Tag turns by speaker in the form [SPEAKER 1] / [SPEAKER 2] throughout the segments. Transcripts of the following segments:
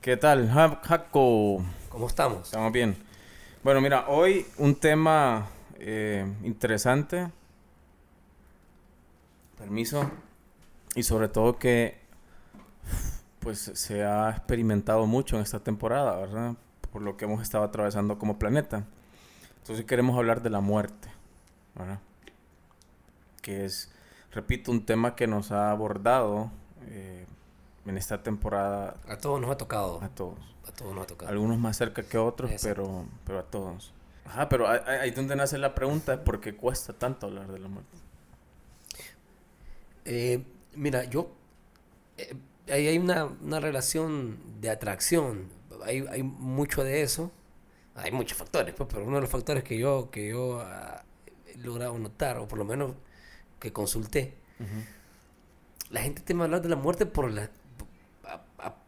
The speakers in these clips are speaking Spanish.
[SPEAKER 1] ¿Qué tal, Ja- Jaco?
[SPEAKER 2] ¿Cómo estamos?
[SPEAKER 1] Estamos bien. Bueno, mira, hoy un tema eh, interesante. Permiso. Y sobre todo que pues se ha experimentado mucho en esta temporada, ¿verdad? Por lo que hemos estado atravesando como planeta. Entonces queremos hablar de la muerte, ¿verdad? Que es, repito, un tema que nos ha abordado eh, en esta temporada
[SPEAKER 2] A todos nos ha tocado.
[SPEAKER 1] a todos.
[SPEAKER 2] A todos nos ha tocado.
[SPEAKER 1] Algunos más cerca que otros, pero, pero a todos. Ajá, pero ahí- ahí donde nace la pregunta por qué cuesta tanto hablar de la muerte.
[SPEAKER 2] Eh, mira, yo... eh, ahí hay una, una relación de atracción. Hay, hay mucho de eso. Hay muchos factores, pues, pero uno de los factores que yo, que yo ah, he logrado notar, o por lo menos que consulté, la gente teme hablar de la muerte por la...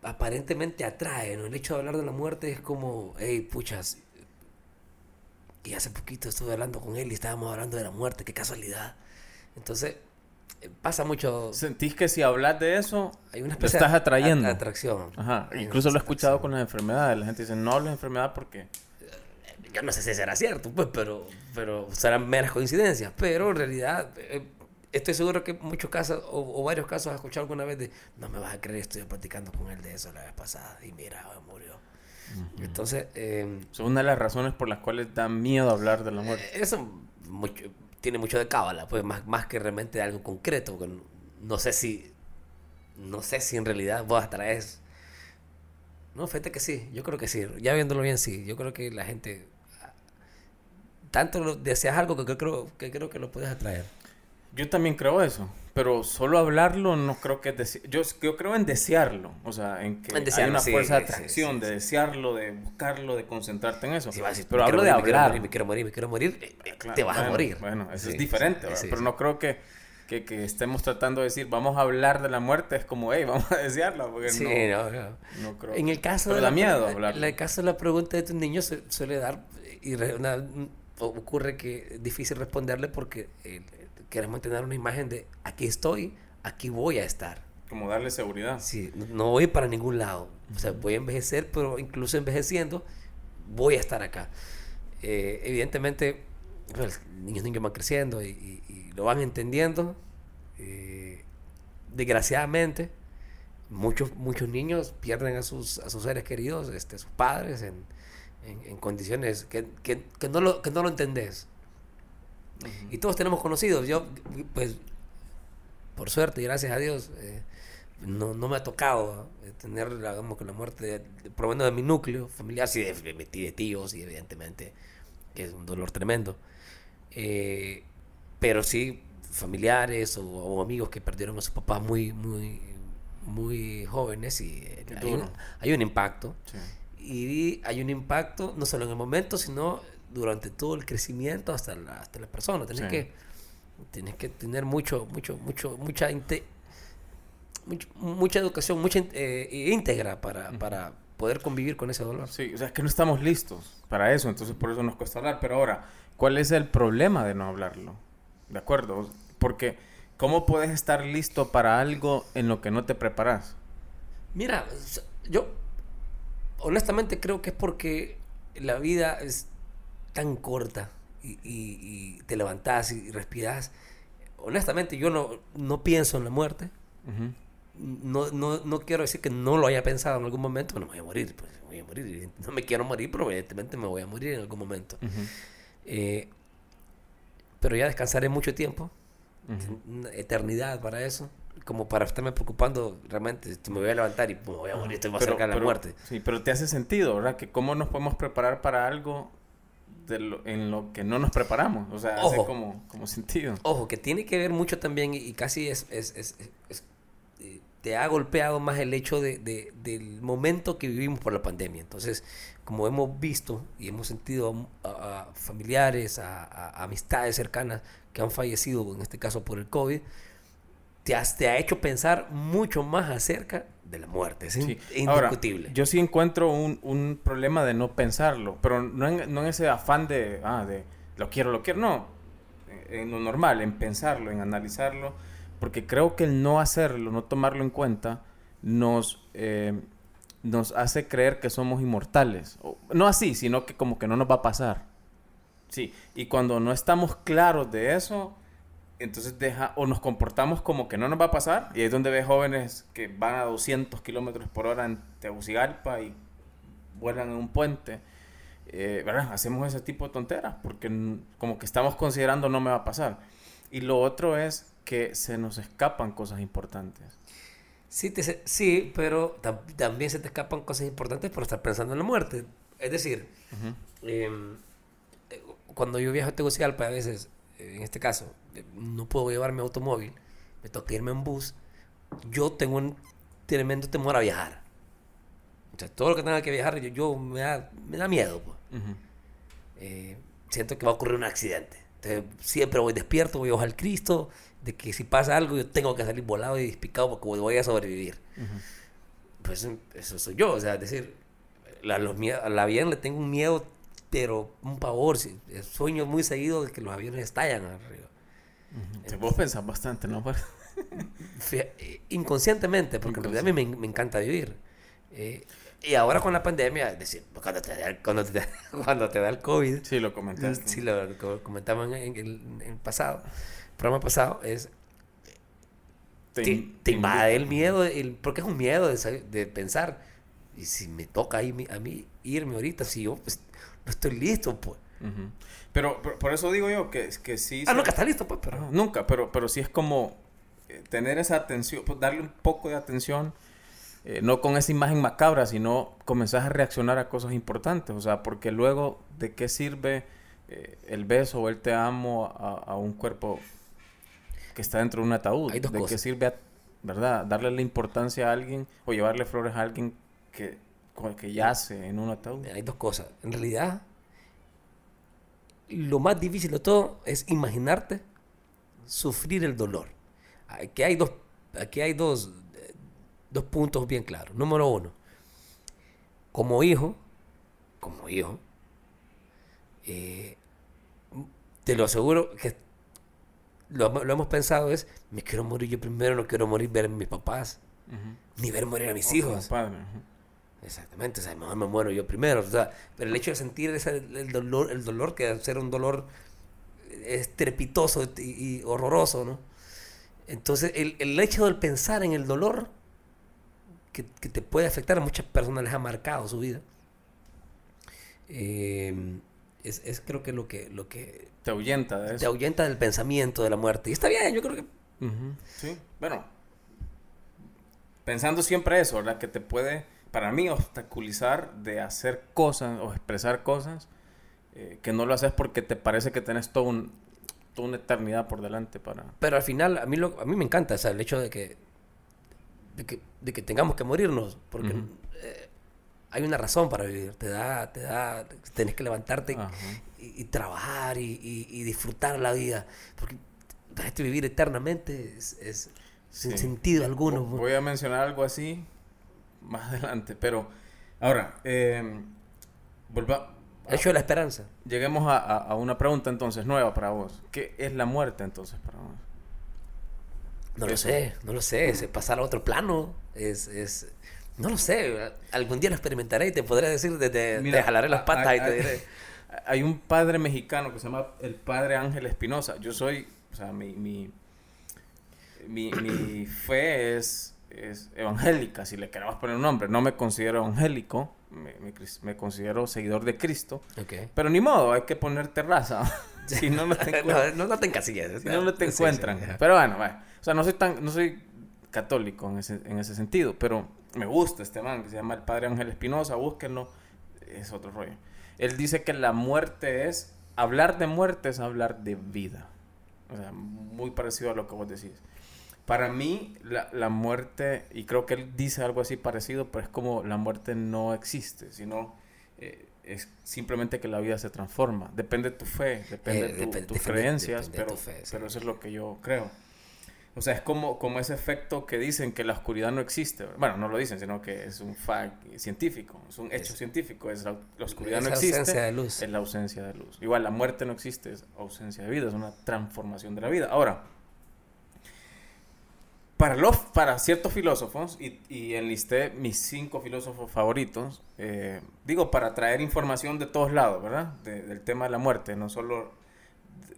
[SPEAKER 2] aparentemente atrae, ¿no? El hecho de hablar de la muerte es como, hey, puchas, y hace poquito estuve hablando con él y estábamos hablando de la muerte, qué casualidad. Entonces, eh, pasa mucho,
[SPEAKER 1] ¿Sentís que si hablas de eso,
[SPEAKER 2] hay una
[SPEAKER 1] lo estás atrayendo?
[SPEAKER 2] at- atracción.
[SPEAKER 1] Ajá, incluso lo he escuchado con las enfermedades. La gente dice, no hables de enfermedad porque...
[SPEAKER 2] Yo no sé si será cierto, pues, pero, pero serán meras coincidencias. Pero en realidad, eh, estoy seguro que muchos casos, o, o varios casos, has escuchado alguna vez de, no me vas a creer, estoy platicando con él de eso la vez pasada, y mira, murió. Entonces, eh,
[SPEAKER 1] Es una de las razones por las cuales da miedo hablar de la muerte.
[SPEAKER 2] Eh, Eso mucho- tiene mucho de cábala, pues más, más que realmente de algo concreto. que no- No sé si. No sé si en realidad vos atraes. No, fíjate que sí, yo creo que sí. Ya viéndolo bien, sí. Yo creo que la gente. Tanto deseas algo que creo que, creo que lo puedes atraer.
[SPEAKER 1] Yo también creo eso, pero solo hablarlo no creo que es yo, yo creo en desearlo, o sea, en que
[SPEAKER 2] En
[SPEAKER 1] hay una
[SPEAKER 2] sí,
[SPEAKER 1] fuerza de atracción,
[SPEAKER 2] sí,
[SPEAKER 1] de desearlo, de buscarlo, de concentrarte en eso.
[SPEAKER 2] Decir,
[SPEAKER 1] pero hablo
[SPEAKER 2] quiero
[SPEAKER 1] de
[SPEAKER 2] morir, me quiero
[SPEAKER 1] hablar.
[SPEAKER 2] morir, me quiero morir, me quiero morir, eh, eh,
[SPEAKER 1] Claro,
[SPEAKER 2] te vas a morir.
[SPEAKER 1] Bueno, eso es diferente, pero no creo que, que, que estemos tratando de decir, vamos a hablar de la muerte, es como, hey, vamos a desearla, porque
[SPEAKER 2] Sí,
[SPEAKER 1] no,
[SPEAKER 2] no, no.
[SPEAKER 1] creo.
[SPEAKER 2] En el caso
[SPEAKER 1] Pero
[SPEAKER 2] de
[SPEAKER 1] da
[SPEAKER 2] la,
[SPEAKER 1] miedo
[SPEAKER 2] en el caso de la pregunta de tus niños se- suele dar y re- una- ocurre que es difícil responderle porque eh, queremos tener una imagen de aquí estoy, aquí voy a estar.
[SPEAKER 1] Como darle seguridad.
[SPEAKER 2] Sí, no- voy para ningún lado. O sea, voy a envejecer, pero incluso envejeciendo voy a estar acá. Eh, evidentemente, pues, niños niños van creciendo y, y- y lo van entendiendo. Eh, desgraciadamente, muchos, muchos niños pierden a sus, a sus seres queridos, este, sus padres, en, en- en condiciones que, que- que no lo, que no lo entendés. Y todos tenemos conocidos. Yo, pues, por suerte y gracias a Dios, eh, no, no me ha tocado eh, tener, digamos, que la muerte, de, de- por lo menos de mi núcleo familiar, sí, de, de, de tíos, y evidentemente, que es un dolor tremendo. Eh, pero sí, familiares o, o amigos que perdieron a sus papás muy, muy, muy jóvenes y eh, hay un, hay un impacto.
[SPEAKER 1] Sí.
[SPEAKER 2] Y hay un impacto no solo en el momento, sino durante todo el crecimiento hasta la, hasta la persona. Tienes
[SPEAKER 1] Sí.
[SPEAKER 2] que tienes que tener mucho, mucho, mucho, mucha inte- mucho- mucha educación, mucha eh, íntegra para, para poder convivir con ese dolor.
[SPEAKER 1] Sí, o sea, es que no estamos listos para eso, entonces por eso nos cuesta hablar. Pero ahora, ¿cuál es el problema de no hablarlo? ¿De acuerdo? Porque, ¿cómo puedes estar listo para algo en lo que no te preparas?
[SPEAKER 2] Mira, yo honestamente creo que es porque la vida es tan corta y, y- y te levantás y respiras. Honestamente, yo no, no pienso en la muerte.
[SPEAKER 1] Ujú.
[SPEAKER 2] No, no, no quiero decir que no lo haya pensado en algún momento. Bueno, me voy a morir, pues, me voy a morir. No me quiero morir, pero evidentemente me voy a morir en algún momento.
[SPEAKER 1] Ujú.
[SPEAKER 2] Eh, pero ya descansaré mucho tiempo,
[SPEAKER 1] Ujú.
[SPEAKER 2] una eternidad para eso, como para estarme preocupando realmente. Me voy a levantar y me voy a morir, estoy más
[SPEAKER 1] Pero-
[SPEAKER 2] cerca de la
[SPEAKER 1] pero-
[SPEAKER 2] muerte.
[SPEAKER 1] Sí, pero te hace sentido, ¿verdad? Que cómo nos podemos preparar para algo de lo- en lo que no nos preparamos. O sea, hace como, como sentido.
[SPEAKER 2] Ojo, que tiene que ver mucho también y, casi es, es- es- es- es- eh, te ha golpeado más el hecho de, de- del momento que vivimos por la pandemia. Entonces, como hemos visto y hemos sentido a, a familiares, a, a amistades cercanas que han fallecido, en este caso por el COVID, te, has- te ha hecho pensar mucho más acerca de la muerte. Es
[SPEAKER 1] Sí.
[SPEAKER 2] in-
[SPEAKER 1] Ahora,
[SPEAKER 2] indiscutible.
[SPEAKER 1] yo sí encuentro un, un problema de no pensarlo, pero no en, no en ese afán de, ah, de lo quiero, lo quiero, no. En, en lo normal, en pensarlo, en analizarlo, porque creo que el no hacerlo, no tomarlo en cuenta, nos, eh, nos hace creer que somos inmortales. O- no así, sino que como que no nos va a pasar. Sí, y cuando no estamos claros de eso, entonces deja, o nos comportamos como que no nos va a pasar, y ahí es donde ves jóvenes que van a 200 kilómetros por hora en Tegucigalpa y vuelan en un puente. Eh, ¿verdad? Hacemos ese tipo de tonteras, porque como que estamos considerando no me va a pasar. Y lo otro es que se nos escapan cosas importantes.
[SPEAKER 2] Sí, te sí pero tam- también se te escapan cosas importantes por estar pensando en la muerte. Es decir, em, eh, cuando yo viajo a Tegucigalpa, a veces, en este caso, no puedo llevar mi automóvil, me toca irme en bus, yo tengo un tremendo temor a viajar. O sea, todo lo que tenga que viajar, yo, yo me, da, me da miedo. pues. Eh, siento que va a ocurrir un accidente. Entonces, siempre voy despierto, voy a ojalá al Cristo, de que si pasa algo yo tengo que salir volado y despicado porque voy a sobrevivir. Pues eso soy yo, o sea, es decir, la, los a la avión le tengo un miedo, pero un pavor. sí, Sueño muy seguido de que los aviones estallan arriba.
[SPEAKER 1] Sí, vos pensás bastante, ¿no?
[SPEAKER 2] Fija- eh, inconscientemente, porque en realidad a mí me, me encanta vivir. Eh, y ahora con la pandemia, decir, cuando te da, cuando te da, cuando te da el COVID,
[SPEAKER 1] Sí, lo comentaste.
[SPEAKER 2] Sí, lo, lo comentamos en, el, en el pasado, el programa pasado, es
[SPEAKER 1] Te
[SPEAKER 2] te, te invade el miedo, el, porque es un miedo de, de pensar, y si me toca ahí a mí irme ahorita, si yo pues, no estoy listo, pues.
[SPEAKER 1] Pero, por- por eso digo yo que, que sí...
[SPEAKER 2] Ah,
[SPEAKER 1] se-
[SPEAKER 2] nunca está listo, pues, pero...
[SPEAKER 1] Nunca, pero, pero sí es como eh, tener esa atención, pues, darle un poco de atención, eh, no con esa imagen macabra, sino comenzar a reaccionar a cosas importantes. O sea, porque luego, ¿de qué sirve eh, el beso o el te amo a, a un cuerpo que está dentro de un ataúd?
[SPEAKER 2] Hay dos
[SPEAKER 1] ¿De qué sirve, a- verdad? Darle la importancia a alguien o llevarle flores a alguien que, que yace en un ataúd.
[SPEAKER 2] Hay dos cosas. En realidad, lo más difícil de todo es imaginarte sufrir el dolor. Aquí hay dos, aquí hay dos, eh, dos puntos bien claros. Número uno, como hijo, como hijo, eh, te lo aseguro que lo, lo hemos pensado es, me quiero morir yo primero, no quiero morir ver a mis papás, ni ver morir a mis
[SPEAKER 1] O
[SPEAKER 2] hijos.
[SPEAKER 1] padre.
[SPEAKER 2] Exactamente, o sea, mejor me muero yo primero. O sea, pero el hecho de sentir ese, el dolor, el dolor que debe ser un dolor estrepitoso y, y horroroso, ¿no? Entonces, el, el hecho del pensar en el dolor que, que te puede afectar a muchas personas les ha marcado su vida. eh, es, es creo que lo que, lo que
[SPEAKER 1] Te ahuyenta de
[SPEAKER 2] te ahuyenta del pensamiento de la muerte. Y está bien, yo creo que
[SPEAKER 1] Sí, bueno, pensando siempre eso, ¿verdad? Que te puede, para mí, obstaculizar de hacer cosas o expresar cosas eh, que no lo haces porque te parece que tenés todo un, toda una eternidad por delante para...
[SPEAKER 2] Pero al final, a mí, lo, a mí me encanta o sea, el hecho de que, de que, de que tengamos que morirnos, porque eh, hay una razón para vivir. Te da, te da, tenés que levantarte y, y trabajar y, y- y disfrutar la vida. Porque este vivir eternamente es, es sin
[SPEAKER 1] Sí.
[SPEAKER 2] sentido alguno.
[SPEAKER 1] Vo- Voy a mencionar algo así más adelante, pero ahora, eh, volva-
[SPEAKER 2] El hecho de la esperanza.
[SPEAKER 1] lleguemos a, a- a una pregunta entonces nueva para vos. ¿Qué es la muerte entonces para vos?
[SPEAKER 2] No lo sé, no lo sé. Es pasar a otro plano. Es, es, no lo sé. Algún día lo experimentaré y te podré decir, te, te,
[SPEAKER 1] Mira,
[SPEAKER 2] te jalaré las patas
[SPEAKER 1] hay-
[SPEAKER 2] y te
[SPEAKER 1] hay-
[SPEAKER 2] diré.
[SPEAKER 1] Hay un padre mexicano que se llama el padre Ángel Espinosa. Yo soy, o sea, mi, mi, mi, mi fe es, es evangélica, si le queremos poner un nombre. No me considero evangélico, me, me considero seguidor de Cristo.
[SPEAKER 2] Ok.
[SPEAKER 1] Pero ni modo, hay que poner terraza. si no, no te encuentran.
[SPEAKER 2] no, no, no te encasilles.
[SPEAKER 1] si no, no te
[SPEAKER 2] Sí, sí,
[SPEAKER 1] encuentran. Pero bueno, bueno. O sea, no soy tan, no soy católico en ese, en ese sentido, pero me gusta este man que se llama el Padre Ángel Espinosa, búsquenlo, es otro rollo. Él dice que la muerte es, hablar de muerte es hablar de vida. O sea, muy parecido a lo que vos decís. Para mí, la, la muerte, y creo que él dice algo así parecido, pero es como la muerte no existe, sino eh, es simplemente que la vida se transforma. Depende de tu fe, depende
[SPEAKER 2] Eh,
[SPEAKER 1] de tu- tus creencias, pero,
[SPEAKER 2] tu fe, sí.
[SPEAKER 1] pero eso es lo que yo creo. O sea, es como, como ese efecto que dicen que la oscuridad no existe. Bueno, no lo dicen, sino que es un fact científico, es un hecho
[SPEAKER 2] Es-
[SPEAKER 1] científico. Es la, la oscuridad
[SPEAKER 2] Es
[SPEAKER 1] no
[SPEAKER 2] la
[SPEAKER 1] existe,
[SPEAKER 2] ausencia de luz.
[SPEAKER 1] es la ausencia de luz. Igual la muerte no existe, es ausencia de vida, es una transformación de la vida. Ahora, para, los, para ciertos filósofos, y, y enlisté mis cinco filósofos favoritos, eh, digo, para traer información de todos lados, ¿verdad? del tema de la muerte, no solo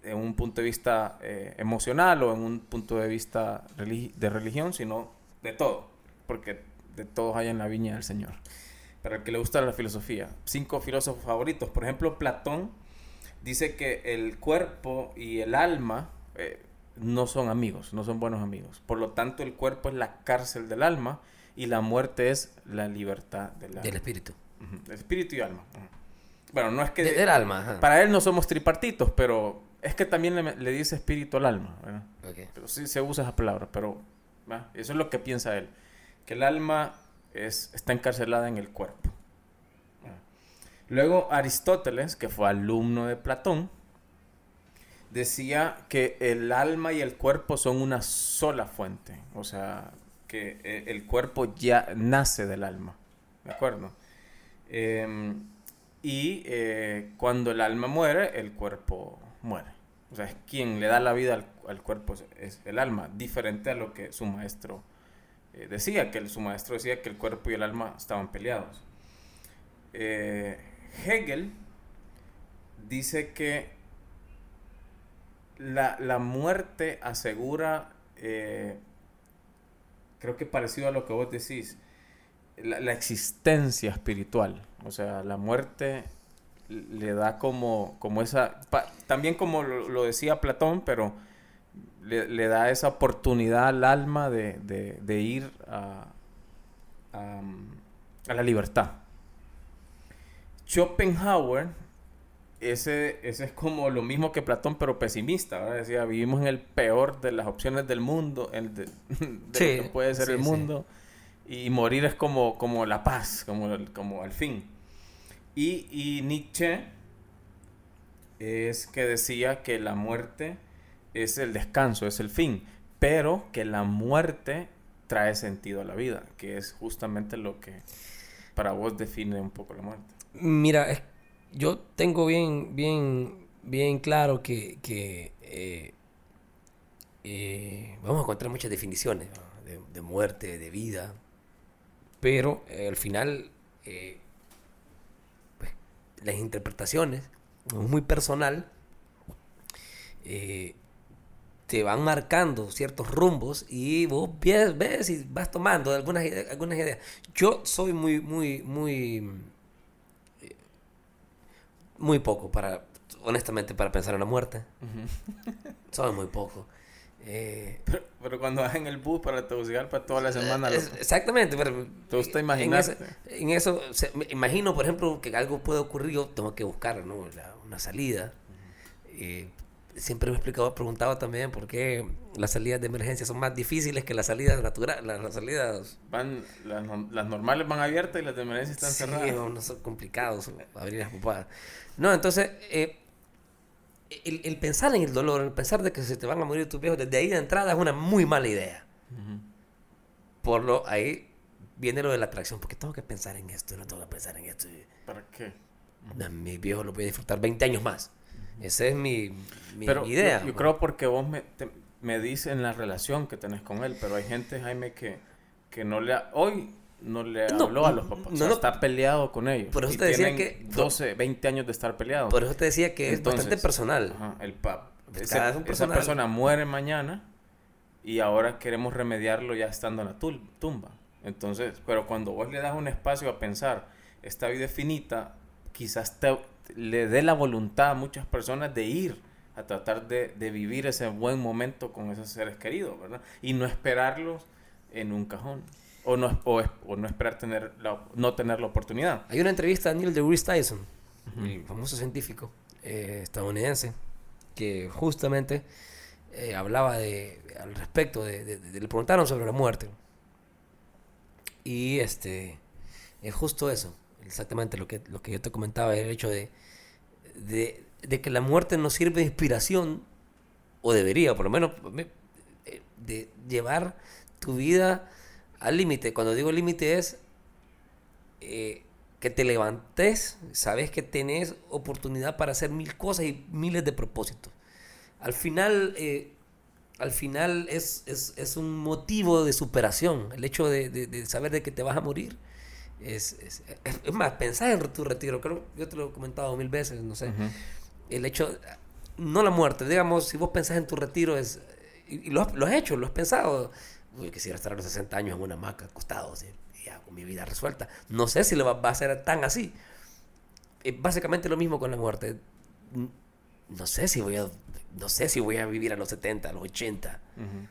[SPEAKER 1] en un punto de vista eh, emocional o en un punto de vista de religión, sino de todo, porque de todos hay en la viña del Señor. Para el que le gusta la filosofía, cinco filósofos favoritos, por ejemplo, Platón dice que el cuerpo y el alma eh, no son amigos, no son buenos amigos. Por lo tanto, el cuerpo es la cárcel del alma y la muerte es la libertad del alma.
[SPEAKER 2] Del espíritu.
[SPEAKER 1] El espíritu y alma. Bueno, no es que...
[SPEAKER 2] del alma.
[SPEAKER 1] Para él no somos tripartitos, pero es que también le, dice espíritu al alma. Pero sí se usa esa palabra, pero eso es lo que piensa él. Que el alma es, está encarcelada en el cuerpo. Luego Aristóteles, que fue alumno de Platón, decía que el alma y el cuerpo son una sola fuente. O sea, que eh, el cuerpo ya nace del alma. ¿De acuerdo? Em, y eh, cuando el alma muere, el cuerpo muere. O sea, es quien le da la vida al, cuerpo es, el alma, diferente a lo que su maestro eh, decía, que su maestro decía que el cuerpo y el alma estaban peleados. Hegel dice que la, muerte asegura, eh, creo que parecido a lo que vos decís, la, existencia espiritual. O sea, la muerte le da como, como esa, también como lo, decía Platón, pero le, da esa oportunidad al alma de, ir a, a la libertad. Schopenhauer ese, ese es como lo mismo que Platón, pero pesimista. Decía, vivimos en el peor de las opciones del mundo, el de, que puede ser el mundo, y morir es como, como la paz, como, como al fin. Y, y Nietzsche es que decía que la muerte es el descanso, es el fin, pero que la muerte trae sentido a la vida, que es justamente lo que para vos define un poco la muerte.
[SPEAKER 2] Mira, es yo tengo bien, bien, bien claro que, eh, eh, vamos a encontrar muchas definiciones de, muerte, de vida, pero eh, al final pues, las interpretaciones, es muy personal, te van marcando ciertos rumbos y vos ves, ves y vas tomando algunas, algunas ideas. Yo soy muy, muy, muy muy poco para, honestamente, para pensar en la muerte. Uh muy poco.
[SPEAKER 1] Eh, pero, cuando vas en el bus para para toda la semana.
[SPEAKER 2] exactamente, pero.
[SPEAKER 1] Tú te imaginas.
[SPEAKER 2] En, eso, me imagino, por ejemplo, que algo puede ocurrir, yo tengo que buscar ¿no? una salida. Eh, siempre me he explicado, preguntado también por qué las salidas de emergencia son más difíciles que las salidas naturales. Las, salidas.
[SPEAKER 1] Van, las, normales van abiertas y las de emergencia están cerradas.
[SPEAKER 2] Sí, no, son complicados abrir las pupadas. No, entonces, eh, el, pensar en el dolor, el pensar de que se te van a morir tus viejos desde ahí de entrada es una muy mala idea. Por lo ahí viene lo de la atracción, porque tengo que pensar en esto, no tengo que pensar en esto.
[SPEAKER 1] ¿Para qué?
[SPEAKER 2] Mi viejo lo voy a disfrutar 20 años más. Esa es mi, mi idea.
[SPEAKER 1] Yo, creo porque vos me, me dices en la relación que tenés con él, pero hay gente, Jaime, que, que no le... Hoy no le habló a los papás. No, está peleado con ellos.
[SPEAKER 2] Por eso te decía que...
[SPEAKER 1] 12, 20 años de estar peleado.
[SPEAKER 2] Por eso te decía que es bastante personal.
[SPEAKER 1] el pap. esa persona muere mañana y ahora queremos remediarlo ya estando en la tumba. Entonces, pero cuando vos le das un espacio a pensar, esta vida es finita, quizás te, le dé la voluntad a muchas personas de ir a tratar de, de vivir ese buen momento con esos seres queridos, ¿verdad? Y no esperarlos en un cajón o no, o, no esperar tener la, no tener la oportunidad.
[SPEAKER 2] Hay una entrevista a Neil deGrasse Tyson, el famoso científico eh, estadounidense, que justamente eh, hablaba de, al respecto, de, le preguntaron sobre la muerte. Y este, es justo eso, exactamente lo que, lo que yo te comentaba, el hecho de, de, que la muerte nos sirve de inspiración, o debería, por lo menos, eh, de llevar tu vida al límite. Cuando digo límite es eh, que te levantes, sabes que tenés oportunidad para hacer mil cosas y miles de propósitos. Al final, eh, al final es, es, es un motivo de superación. El hecho de, de- de saber de que te vas a morir. Es, es, es- más, pensar en tu retiro. Creo, yo te lo he comentado mil veces, no sé.
[SPEAKER 1] Ujú.
[SPEAKER 2] El hecho, no la muerte, digamos, si vos pensás en tu retiro, es, y, y lo, has, lo has hecho, lo has pensado. Uy, quisiera estar a los 60 años en una hamaca, acostado, así, y ya, con mi vida resuelta. No sé si lo va, va a ser tan así. Es básicamente lo mismo con la muerte. No sé si voy a, no sé si voy a vivir a los 70, a los 80.
[SPEAKER 1] Ujú.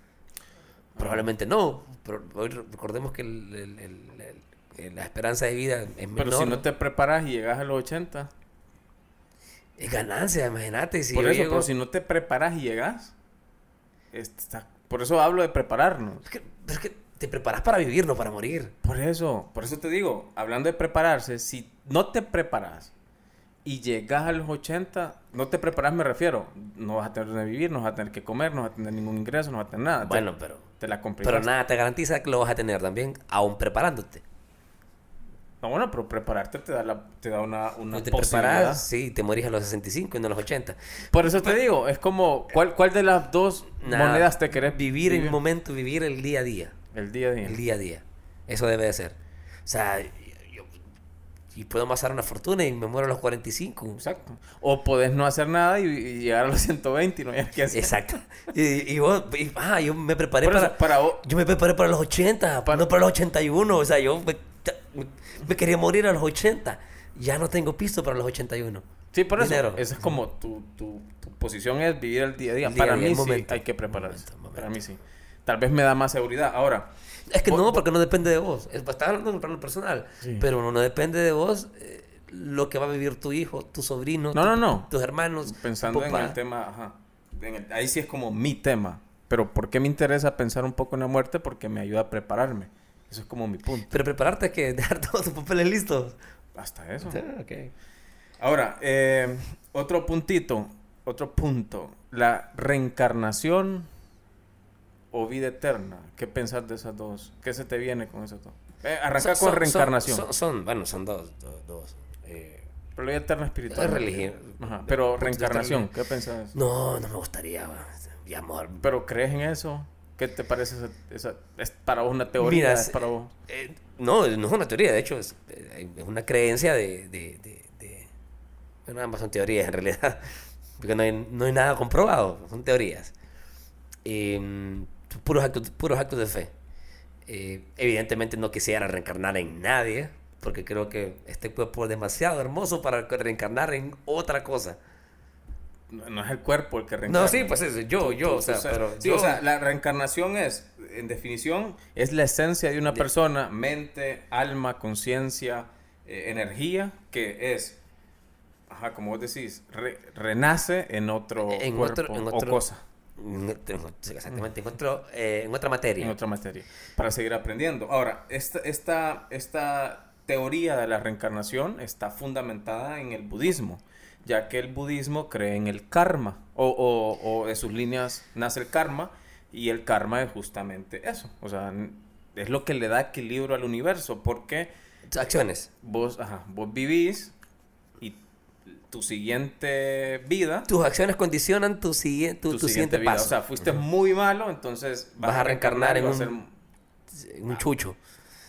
[SPEAKER 2] Probablemente no, pero hoy recordemos que el- el- el- la esperanza de vida es menor.
[SPEAKER 1] Pero si no te preparas y llegas a los 80.
[SPEAKER 2] Es ganancia, imagínate. Si
[SPEAKER 1] por eso,
[SPEAKER 2] llego-
[SPEAKER 1] pero si no te preparas y llegas. está- por eso hablo de prepararnos.
[SPEAKER 2] Es que, es que te preparas para vivir, no para morir.
[SPEAKER 1] Por eso, por eso te digo, hablando de prepararse, si no te preparas y llegas a los 80, no te preparas me refiero, no vas a tener donde vivir, no vas a tener que comer, no vas a tener ningún ingreso, no vas a tener nada. Te-
[SPEAKER 2] Bueno, pero,
[SPEAKER 1] te, la complicaste.
[SPEAKER 2] pero nada te garantiza que lo vas a tener también, aún preparándote.
[SPEAKER 1] No, bueno, pero prepararte te da, la, te da una, una
[SPEAKER 2] No te preparas, sí, te morís a los 65 y no a los 80.
[SPEAKER 1] Por eso te digo, es como, ¿cuál, cuál de las dos
[SPEAKER 2] Nada,
[SPEAKER 1] monedas te querés
[SPEAKER 2] Vivir el momento, vivir el día a día.
[SPEAKER 1] El día a día.
[SPEAKER 2] El día a día. Eso debe de ser. O sea, yo, y puedo amasar una fortuna y me muero a los 45.
[SPEAKER 1] Exacto. O podés no hacer nada y, y llegar a los 120 y no hay que hacer.
[SPEAKER 2] Exacto. Y, y vos, y- ah, yo me preparé
[SPEAKER 1] eso,
[SPEAKER 2] para,
[SPEAKER 1] para vos-
[SPEAKER 2] Yo me preparé para los 80, no para los 81. O sea, yo me, me- quería morir a los 80. Ya no tengo piso para los 81.
[SPEAKER 1] Sí, por eso.
[SPEAKER 2] Dinero.
[SPEAKER 1] Esa es como tu, tu, tu posición es vivir el día a día.
[SPEAKER 2] Día
[SPEAKER 1] Para
[SPEAKER 2] día,
[SPEAKER 1] mí
[SPEAKER 2] el
[SPEAKER 1] sí
[SPEAKER 2] momento.
[SPEAKER 1] hay que prepararse.
[SPEAKER 2] Momento, momento.
[SPEAKER 1] Para mí sí. Tal vez me da más seguridad. Ahora,
[SPEAKER 2] Es que
[SPEAKER 1] Vos-
[SPEAKER 2] no, porque no depende de vos. Es- Estás hablando en un plano personal.
[SPEAKER 1] Sí.
[SPEAKER 2] Pero no, no depende de vos eh, lo que va a vivir tu hijo, tu sobrino,
[SPEAKER 1] No,
[SPEAKER 2] tu-
[SPEAKER 1] no, no.
[SPEAKER 2] tus hermanos.
[SPEAKER 1] pensando
[SPEAKER 2] tu
[SPEAKER 1] en el tema, ajá. en el- ahí sí es como mi tema. Pero ¿por qué me interesa pensar un poco en la muerte? Porque me ayuda a prepararme. Eso es como mi punto.
[SPEAKER 2] Pero prepararte es que dejar todos tus papeles listos.
[SPEAKER 1] Hasta eso.
[SPEAKER 2] Ah, ok.
[SPEAKER 1] Ahora, eh, otro puntito, otro punto. La reencarnación o vida eterna. ¿Qué pensás de esas dos? ¿Qué se te viene con esas dos? Eh, arranca
[SPEAKER 2] Son-
[SPEAKER 1] con
[SPEAKER 2] son-
[SPEAKER 1] reencarnación.
[SPEAKER 2] Son, son- bueno, son dos. dos, dos, eh,
[SPEAKER 1] Pero la vida eterna espiritual.
[SPEAKER 2] Es religión.
[SPEAKER 1] Ajá, Pero
[SPEAKER 2] de
[SPEAKER 1] reencarnación, ¿qué pensás?
[SPEAKER 2] no, no me gustaría. Y amor.
[SPEAKER 1] ¿Pero crees en eso? ¿Qué te parece esa, esa- ¿Es para vos una teoría?
[SPEAKER 2] Mira,
[SPEAKER 1] ¿Es para vos?
[SPEAKER 2] Eh, no, no es una teoría, de hecho es, eh, es una creencia de, de, de- de- Bueno, ambas son teorías en realidad, porque no hay, no hay nada comprobado, son teorías. Eh, puros, actos, puros actos de fe. Eh, evidentemente no quisiera reencarnar en nadie, porque creo que este cuerpo es demasiado hermoso para reencarnar en otra cosa.
[SPEAKER 1] No, es el cuerpo el que reencarna.
[SPEAKER 2] No, sí, pues es yo, yo,
[SPEAKER 1] Tú-
[SPEAKER 2] o sea,
[SPEAKER 1] tú-
[SPEAKER 2] pero
[SPEAKER 1] sí,
[SPEAKER 2] yo-
[SPEAKER 1] o sea, la reencarnación es, en definición, es la esencia de una
[SPEAKER 2] De-
[SPEAKER 1] persona, mente, alma, conciencia, eh, energía, que es, ajá, como vos decís, re- renace en otro
[SPEAKER 2] En
[SPEAKER 1] cuerpo
[SPEAKER 2] otro- en
[SPEAKER 1] o
[SPEAKER 2] otro-
[SPEAKER 1] cosa,
[SPEAKER 2] en otro- exactamente, en, otro, eh, en otra materia.
[SPEAKER 1] en otra materia, para seguir aprendiendo. Ahora, esta, esta, esta teoría de la reencarnación está fundamentada en el budismo, ya que el budismo cree en el karma, o, o- o de sus líneas nace el karma, y el karma es justamente eso, o sea, es lo que le da equilibrio al universo, porque
[SPEAKER 2] Acciones.
[SPEAKER 1] vos, ajá, vos vivís y tu siguiente vida,
[SPEAKER 2] Tus acciones condicionan tu, siguiente tu,
[SPEAKER 1] tu,
[SPEAKER 2] tu
[SPEAKER 1] siguiente
[SPEAKER 2] siguiente
[SPEAKER 1] vida,
[SPEAKER 2] paso.
[SPEAKER 1] o sea, fuiste muy malo, entonces
[SPEAKER 2] Vas a reencarnar en
[SPEAKER 1] vas a
[SPEAKER 2] un-
[SPEAKER 1] ser-
[SPEAKER 2] un chucho.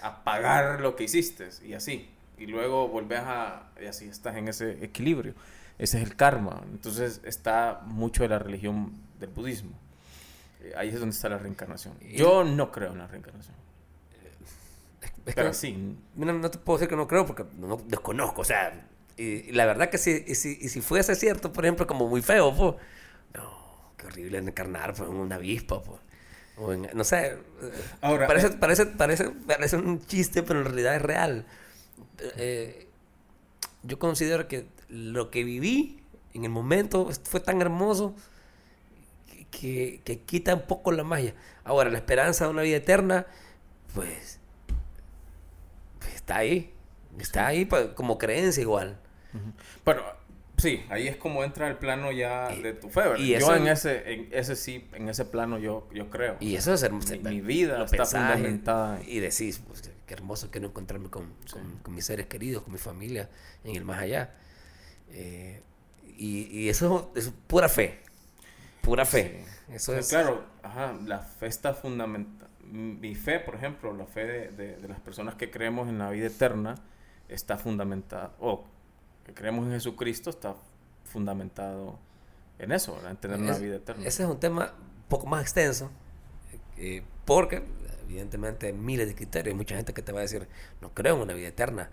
[SPEAKER 1] a pagar lo que hiciste y así. Y luego volvés a... y así estás en ese equilibrio. Ese es el karma. Entonces está mucho de la religión del budismo. Eh, ahí es donde está la reencarnación. Yo no creo en la reencarnación.
[SPEAKER 2] Es que
[SPEAKER 1] Pero
[SPEAKER 2] no-
[SPEAKER 1] sí.
[SPEAKER 2] Mira, no te puedo decir que no creo porque no, no desconozco. O sea, y, y la verdad que si, y si, y si fuese cierto, por ejemplo, como muy feo, pues, no, qué horrible encarnar pues, en una avispa, pues. O en- no sé. eh,
[SPEAKER 1] Ahora,
[SPEAKER 2] parece,
[SPEAKER 1] eh,
[SPEAKER 2] parece, parece, parece un chiste, pero en realidad es real. Eh, yo considero que lo que viví en el momento fue tan hermoso que, que quita un poco la magia. Ahora, la esperanza de una vida eterna, pues, pues, está ahí. Está ahí pues, como creencia igual.
[SPEAKER 1] Pero sí, ahí es como entra el plano ya
[SPEAKER 2] Y-
[SPEAKER 1] de tu fe. ¿verdad?
[SPEAKER 2] y
[SPEAKER 1] yo en ese, en ese sí, en ese plano yo, yo creo.
[SPEAKER 2] Y eso es hermoso.
[SPEAKER 1] Mi- mi vida
[SPEAKER 2] Lo
[SPEAKER 1] está
[SPEAKER 2] y-
[SPEAKER 1] fundamentada en-
[SPEAKER 2] Y decís, pues, qué- hermoso que no encontrarme con, con- con mis seres queridos, con mi familia, en el más allá. Eh, y, y eso es pura fe. pura fe.
[SPEAKER 1] Eso es... Claro, ajá, la fe está fundamental. Mi fe, por ejemplo, la fe de, de, las personas que creemos en la vida eterna está fundamentada, o que creemos en Jesucristo está fundamentado en eso, en tener una vida eterna.
[SPEAKER 2] Ese es un tema un poco más extenso, eh, porque evidentemente hay miles de criterios. Hay mucha gente que te va a decir, no creo en una vida eterna,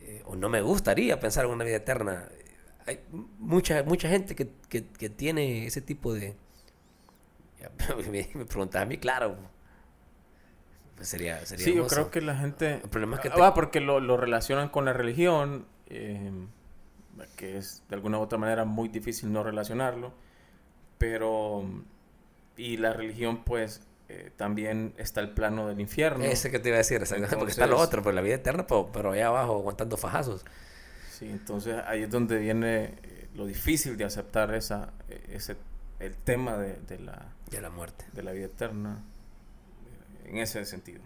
[SPEAKER 2] eh, o no me gustaría pensar en una vida eterna. Hay mucha, mucha gente que, que, que tiene ese tipo de... me, preguntas a mí, claro. Pues sería, sería
[SPEAKER 1] sí, yo creo que la gente... El problema es que... Ah, porque lo, lo, relacionan con la religión, eh, que es de alguna u otra manera muy difícil no relacionarlo, pero... Y la religión pues eh, también está el plano del infierno.
[SPEAKER 2] Ese que te iba a decir, porque está lo otro, pues la vida eterna, pero, pero allá abajo aguantando fajazos.
[SPEAKER 1] Sí, entonces ahí es donde viene eh, lo difícil de aceptar esa, eh, ese, el tema de, de, la,
[SPEAKER 2] de la muerte.
[SPEAKER 1] De la vida eterna, en ese sentido.